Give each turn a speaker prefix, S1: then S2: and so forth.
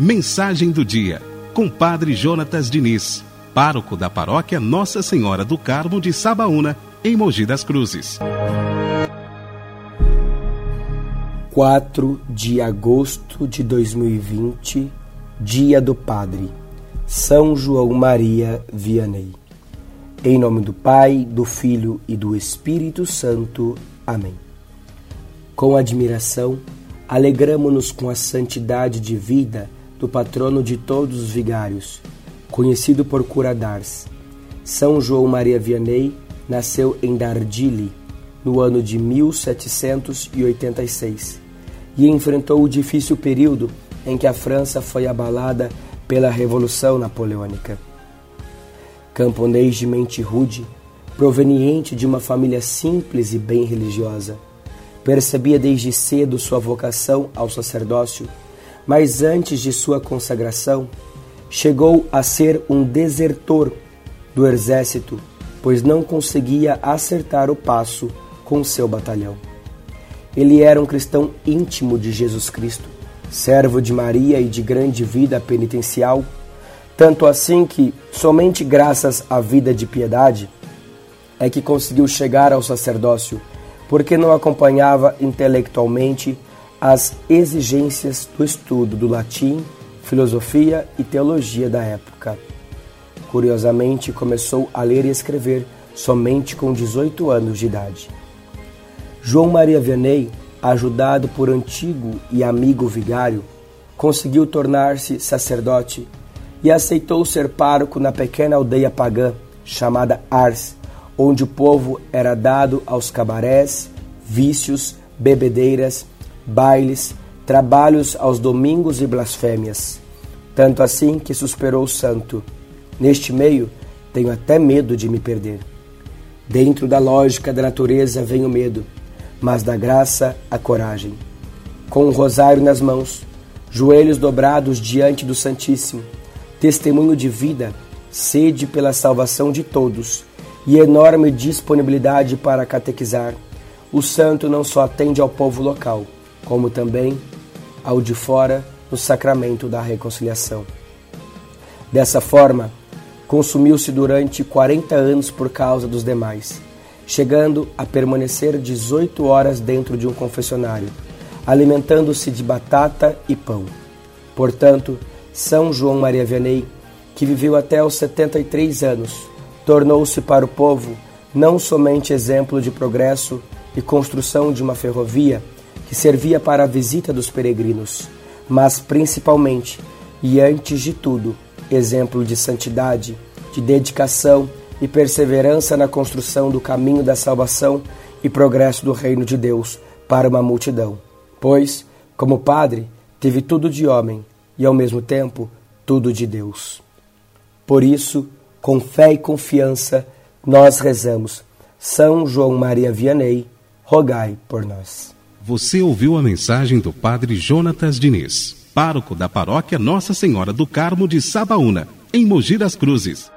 S1: Mensagem do dia, com Padre Jonatas Diniz, pároco da paróquia Nossa Senhora do Carmo de Sabaúna, em Mogi das Cruzes.
S2: 4 de agosto de 2020, Dia do Padre, São João Maria Vianney. Em nome do Pai, do Filho e do Espírito Santo. Amém. Com admiração, alegramo-nos com a santidade de vida do patrono de todos os vigários, conhecido por Curadars. São João Maria Vianney nasceu em Dardilly no ano de 1786 e enfrentou o difícil período em que a França foi abalada pela Revolução Napoleônica. Camponês de mente rude, proveniente de uma família simples e bem religiosa, percebia desde cedo sua vocação ao sacerdócio mas antes de sua consagração, chegou a ser um desertor do exército, pois não conseguia acertar o passo com seu batalhão. Ele era um cristão íntimo de Jesus Cristo, servo de Maria e de grande vida penitencial, tanto assim que, somente graças à vida de piedade, é que conseguiu chegar ao sacerdócio, porque não acompanhava intelectualmente as exigências do estudo do latim, filosofia e teologia da época. Curiosamente, começou a ler e escrever somente com 18 anos de idade. João Maria Vianney, ajudado por antigo e amigo vigário, conseguiu tornar-se sacerdote e aceitou ser pároco na pequena aldeia pagã chamada Ars, onde o povo era dado aos cabarés, vícios, bebedeiras bailes, trabalhos aos domingos e blasfêmias. Tanto assim que suspirou o santo. Neste meio, tenho até medo de me perder. Dentro da lógica da natureza vem o medo, mas da graça a coragem. Com o rosário nas mãos, joelhos dobrados diante do Santíssimo, testemunho de vida, sede pela salvação de todos e enorme disponibilidade para catequizar, o santo não só atende ao povo local, como também ao de fora no sacramento da reconciliação. Dessa forma, consumiu-se durante 40 anos por causa dos demais, chegando a permanecer 18 horas dentro de um confessionário, alimentando-se de batata e pão. Portanto, São João Maria Vianney, que viveu até os 73 anos, tornou-se para o povo não somente exemplo de progresso e construção de uma ferrovia, que servia para a visita dos peregrinos, mas principalmente e antes de tudo, exemplo de santidade, de dedicação e perseverança na construção do caminho da salvação e progresso do reino de Deus para uma multidão. Pois, como padre, teve tudo de homem e ao mesmo tempo tudo de Deus. Por isso, com fé e confiança, nós rezamos: São João Maria Vianney, rogai por nós.
S1: Você ouviu a mensagem do Padre Jonatas Diniz, pároco da paróquia Nossa Senhora do Carmo de Sabaúna, em Mogi das Cruzes.